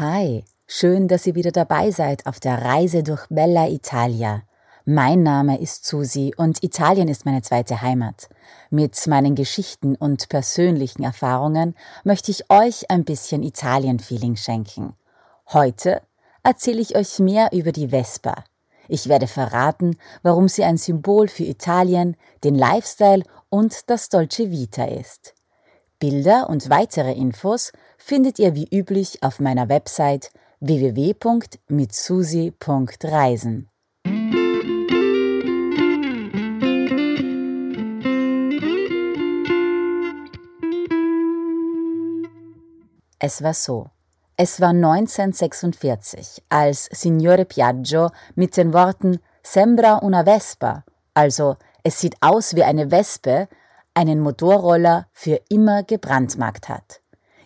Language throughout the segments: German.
Hi, schön, dass ihr wieder dabei seid auf der Reise durch Bella Italia. Mein Name ist Susi und Italien ist meine zweite Heimat. Mit meinen Geschichten und persönlichen Erfahrungen möchte ich euch ein bisschen Italien-Feeling schenken. Heute erzähle ich euch mehr über die Vespa. Ich werde verraten, warum sie ein Symbol für Italien, den Lifestyle und das Dolce Vita ist. Bilder und weitere Infos findet ihr wie üblich auf meiner Website www.mitsusi.reisen. Es war so. Es war 1946, als Signore Piaggio mit den Worten Sembra una Vespa, also es sieht aus wie eine Wespe, einen Motorroller für immer gebrandmarkt hat.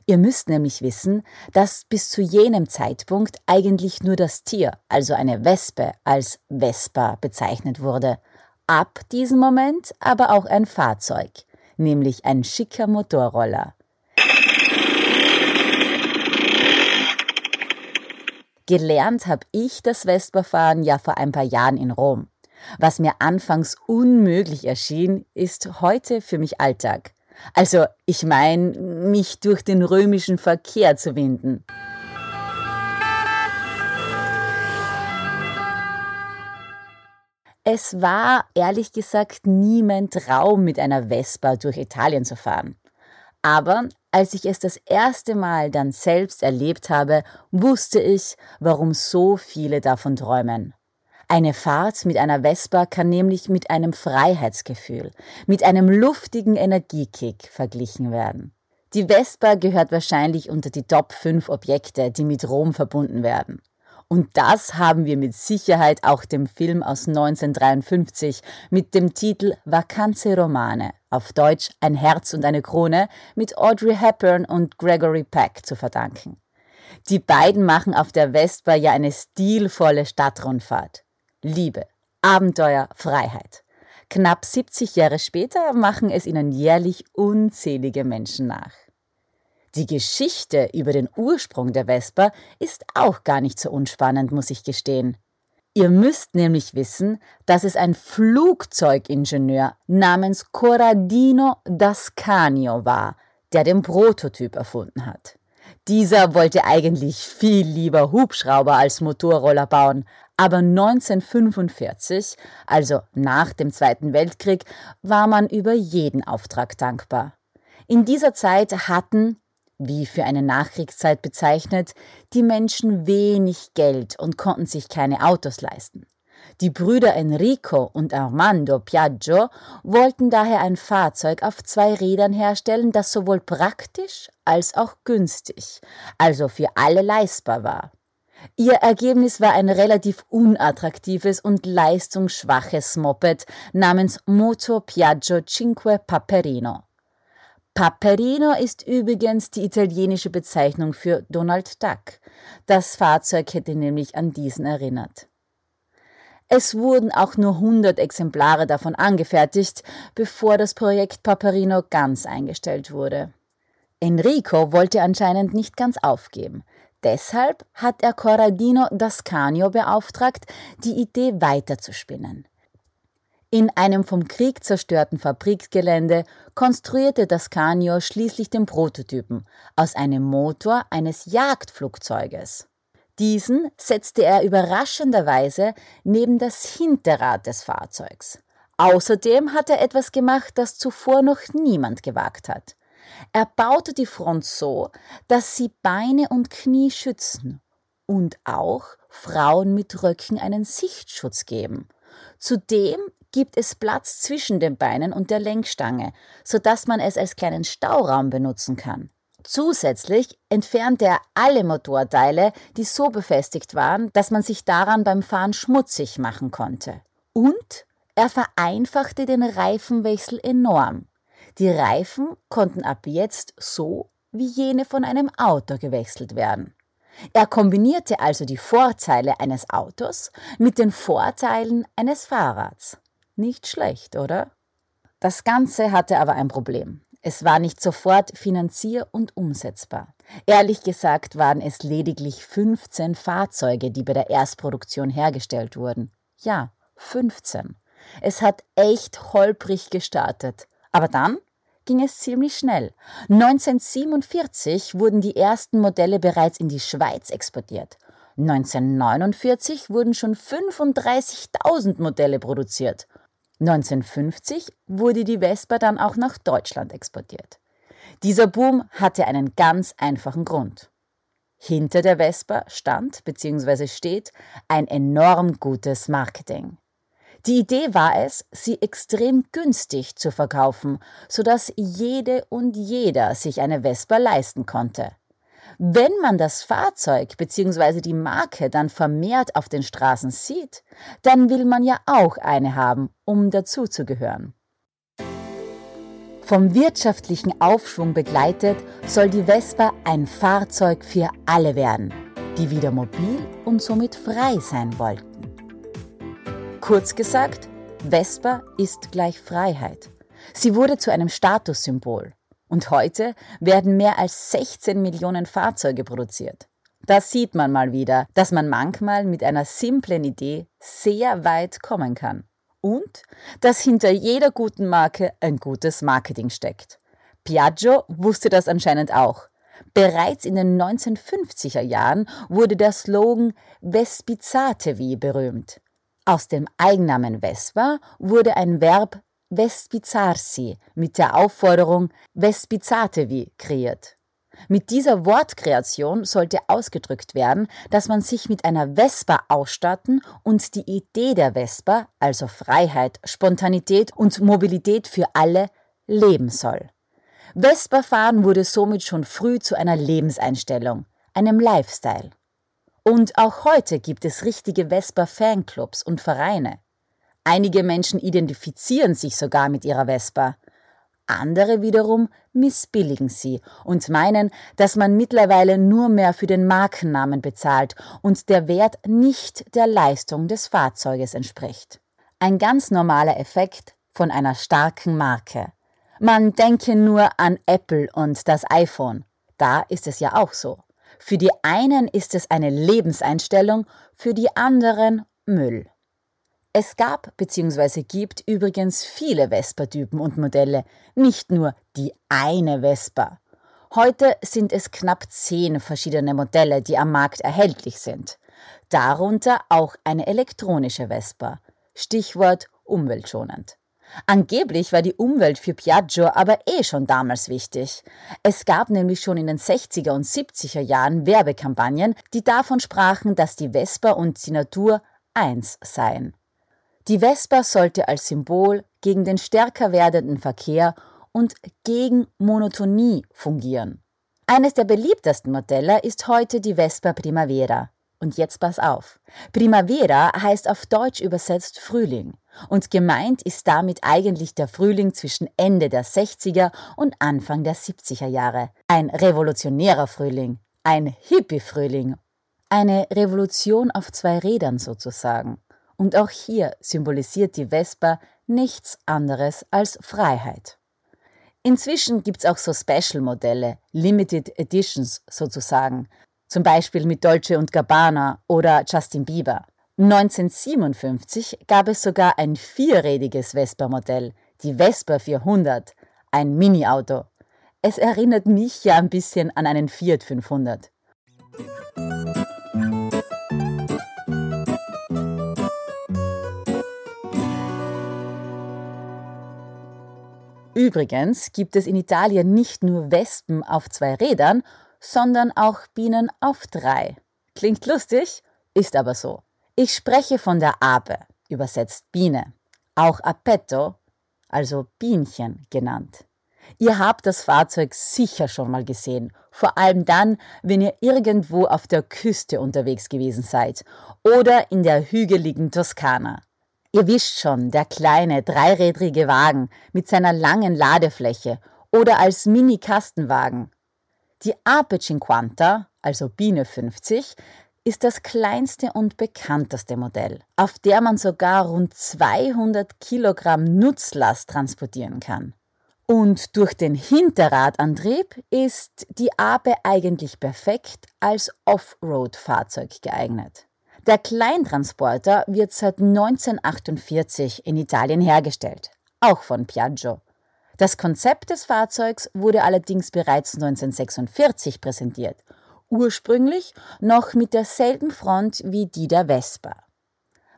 Ihr müsst nämlich wissen, dass bis zu jenem Zeitpunkt eigentlich nur das Tier, also eine Wespe, als Vespa bezeichnet wurde. Ab diesem Moment aber auch ein Fahrzeug, nämlich ein schicker Motorroller. Gelernt habe ich das Vespa-Fahren ja vor ein paar Jahren in Rom. Was mir anfangs unmöglich erschien, ist heute für mich Alltag. Also ich meine, mich durch den römischen Verkehr zu winden. Es war ehrlich gesagt nie mein Traum, mit einer Vespa durch Italien zu fahren. Aber als ich es das erste Mal dann selbst erlebt habe, wusste ich, warum so viele davon träumen. Eine Fahrt mit einer Vespa kann nämlich mit einem Freiheitsgefühl, mit einem luftigen Energiekick verglichen werden. Die Vespa gehört wahrscheinlich unter die Top 5 Objekte, die mit Rom verbunden werden. Und das haben wir mit Sicherheit auch dem Film aus 1953 mit dem Titel Vacanze Romane, auf Deutsch Ein Herz und eine Krone, mit Audrey Hepburn und Gregory Peck zu verdanken. Die beiden machen auf der Vespa ja eine stilvolle Stadtrundfahrt. Liebe, Abenteuer, Freiheit. Knapp 70 Jahre später machen es ihnen jährlich unzählige Menschen nach. Die Geschichte über den Ursprung der Vespa ist auch gar nicht so unspannend, muss ich gestehen. Ihr müsst nämlich wissen, dass es ein Flugzeugingenieur namens Corradino d'Ascanio war, der den Prototyp erfunden hat. Dieser wollte eigentlich viel lieber Hubschrauber als Motorroller bauen, aber 1945, also nach dem Zweiten Weltkrieg, war man über jeden Auftrag dankbar. In dieser Zeit hatten, wie für eine Nachkriegszeit bezeichnet, die Menschen wenig Geld und konnten sich keine Autos leisten. Die Brüder Enrico und Armando Piaggio wollten daher ein Fahrzeug auf zwei Rädern herstellen, das sowohl praktisch als auch günstig, also für alle leistbar war. Ihr Ergebnis war ein relativ unattraktives und leistungsschwaches Moped namens Moto Piaggio Cinque Paperino. Paperino ist übrigens die italienische Bezeichnung für Donald Duck. Das Fahrzeug hätte nämlich an diesen erinnert. Es wurden auch nur 100 Exemplare davon angefertigt, bevor das Projekt Paperino ganz eingestellt wurde. Enrico wollte anscheinend nicht ganz aufgeben. Deshalb hat er Corradino d'Ascanio beauftragt, die Idee weiterzuspinnen. In einem vom Krieg zerstörten Fabrikgelände konstruierte Dascanio schließlich den Prototypen aus einem Motor eines Jagdflugzeuges. Diesen setzte er überraschenderweise neben das Hinterrad des Fahrzeugs. Außerdem hat er etwas gemacht, das zuvor noch niemand gewagt hat. Er baute die Front so, dass sie Beine und Knie schützen und auch Frauen mit Röcken einen Sichtschutz geben. Zudem gibt es Platz zwischen den Beinen und der Lenkstange, sodass man es als kleinen Stauraum benutzen kann. Zusätzlich entfernte er alle Motorteile, die so befestigt waren, dass man sich daran beim Fahren schmutzig machen konnte. Und er vereinfachte den Reifenwechsel enorm. Die Reifen konnten ab jetzt so wie jene von einem Auto gewechselt werden. Er kombinierte also die Vorteile eines Autos mit den Vorteilen eines Fahrrads. Nicht schlecht, oder? Das Ganze hatte aber ein Problem. Es war nicht sofort finanzier- und umsetzbar. Ehrlich gesagt waren es lediglich 15 Fahrzeuge, die bei der Erstproduktion hergestellt wurden. Ja, 15. Es hat echt holprig gestartet. Aber dann ging es ziemlich schnell. 1947 wurden die ersten Modelle bereits in die Schweiz exportiert. 1949 wurden schon 35.000 Modelle produziert. 1950 wurde die Vespa dann auch nach Deutschland exportiert. Dieser Boom hatte einen ganz einfachen Grund. Hinter der Vespa stand bzw. steht ein enorm gutes Marketing. Die Idee war es, sie extrem günstig zu verkaufen, sodass jede und jeder sich eine Vespa leisten konnte. Wenn man das Fahrzeug bzw. die Marke dann vermehrt auf den Straßen sieht, dann will man ja auch eine haben, um dazuzugehören. Vom wirtschaftlichen Aufschwung begleitet soll die Vespa ein Fahrzeug für alle werden, die wieder mobil und somit frei sein wollten. Kurz gesagt, Vespa ist gleich Freiheit. Sie wurde zu einem Statussymbol. Und heute werden mehr als 16 Millionen Fahrzeuge produziert. Da sieht man mal wieder, dass man manchmal mit einer simplen Idee sehr weit kommen kann. Und dass hinter jeder guten Marke ein gutes Marketing steckt. Piaggio wusste das anscheinend auch. Bereits in den 1950er Jahren wurde der Slogan Vespizzatevi berühmt. Aus dem Eigennamen Vespa wurde ein Verb Vespizzarsi mit der Aufforderung Vespizzatevi kreiert. Mit dieser Wortkreation sollte ausgedrückt werden, dass man sich mit einer Vespa ausstatten und die Idee der Vespa, also Freiheit, Spontanität und Mobilität für alle, leben soll. Vespa-Fahren wurde somit schon früh zu einer Lebenseinstellung, einem Lifestyle. Und auch heute gibt es richtige Vespa-Fanclubs und Vereine. Einige Menschen identifizieren sich sogar mit ihrer Vespa. Andere wiederum missbilligen sie und meinen, dass man mittlerweile nur mehr für den Markennamen bezahlt und der Wert nicht der Leistung des Fahrzeuges entspricht. Ein ganz normaler Effekt von einer starken Marke. Man denke nur an Apple und das iPhone. Da ist es ja auch so. Für die einen ist es eine Lebenseinstellung, für die anderen Müll. Es gab bzw. gibt übrigens viele Vespa-Typen und Modelle, nicht nur die eine Vespa. Heute sind es knapp zehn verschiedene Modelle, die am Markt erhältlich sind. Darunter auch eine elektronische Vespa. Stichwort umweltschonend. Angeblich war die Umwelt für Piaggio aber eh schon damals wichtig. Es gab nämlich schon in den 60er und 70er Jahren Werbekampagnen, die davon sprachen, dass die Vespa und die Natur eins seien. Die Vespa sollte als Symbol gegen den stärker werdenden Verkehr und gegen Monotonie fungieren. Eines der beliebtesten Modelle ist heute die Vespa Primavera. Und jetzt pass auf. Primavera heißt auf Deutsch übersetzt Frühling. Und gemeint ist damit eigentlich der Frühling zwischen Ende der 60er und Anfang der 70er Jahre. Ein revolutionärer Frühling. Ein Hippie-Frühling. Eine Revolution auf zwei Rädern sozusagen. Und auch hier symbolisiert die Vespa nichts anderes als Freiheit. Inzwischen gibt es auch so Special-Modelle, Limited Editions sozusagen, zum Beispiel mit Dolce und Gabbana oder Justin Bieber. 1957 gab es sogar ein vierrädiges Vespa-Modell, die Vespa 400, ein Mini-Auto. Es erinnert mich ja ein bisschen an einen Fiat 500. Übrigens gibt es in Italien nicht nur Wespen auf zwei Rädern, sondern auch Bienen auf drei. Klingt lustig, ist aber so. Ich spreche von der Ape, übersetzt Biene, auch Apetto, also Bienchen genannt. Ihr habt das Fahrzeug sicher schon mal gesehen, vor allem dann, wenn ihr irgendwo auf der Küste unterwegs gewesen seid oder in der hügeligen Toskana. Ihr wisst schon, der kleine dreirädrige Wagen mit seiner langen Ladefläche oder als Mini-Kastenwagen. Die Ape Cinquanta, also Biene 50, ist das kleinste und bekannteste Modell, auf der man sogar rund 200 Kilogramm Nutzlast transportieren kann. Und durch den Hinterradantrieb ist die Ape eigentlich perfekt als Offroad-Fahrzeug geeignet. Der Kleintransporter wird seit 1948 in Italien hergestellt, auch von Piaggio. Das Konzept des Fahrzeugs wurde allerdings bereits 1946 präsentiert, ursprünglich noch mit derselben Front wie die der Vespa.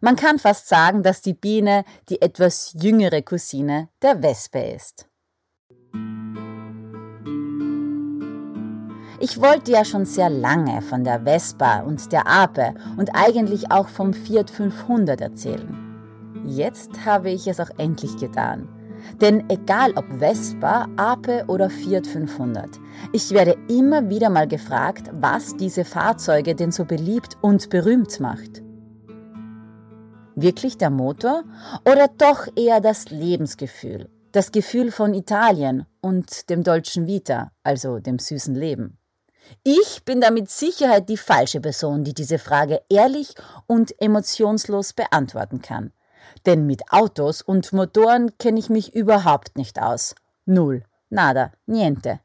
Man kann fast sagen, dass die Biene die etwas jüngere Cousine der Wespe ist. Ich wollte ja schon sehr lange von der Vespa und der Ape und eigentlich auch vom Fiat 500 erzählen. Jetzt habe ich es auch endlich getan. Denn egal ob Vespa, Ape oder Fiat 500, ich werde immer wieder mal gefragt, was diese Fahrzeuge denn so beliebt und berühmt macht. Wirklich der Motor oder doch eher das Lebensgefühl, das Gefühl von Italien und dem deutschen Vita, also dem süßen Leben? Ich bin da mit Sicherheit die falsche Person, die diese Frage ehrlich und emotionslos beantworten kann. Denn mit Autos und Motoren kenne ich mich überhaupt nicht aus. Null. Nada. Niente.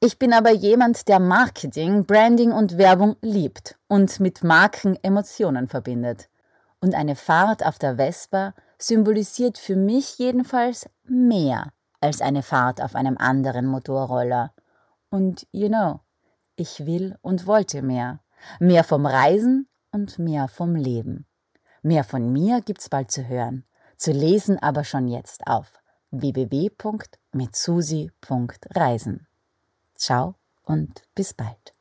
Ich bin aber jemand, der Marketing, Branding und Werbung liebt und mit Marken Emotionen verbindet. Und eine Fahrt auf der Vespa symbolisiert für mich jedenfalls mehr als eine Fahrt auf einem anderen Motorroller. Und you know, ich will und wollte mehr. Mehr vom Reisen und mehr vom Leben. Mehr von mir gibt's bald zu hören, zu lesen aber schon jetzt auf www.mitsusi.reisen. Ciao und bis bald.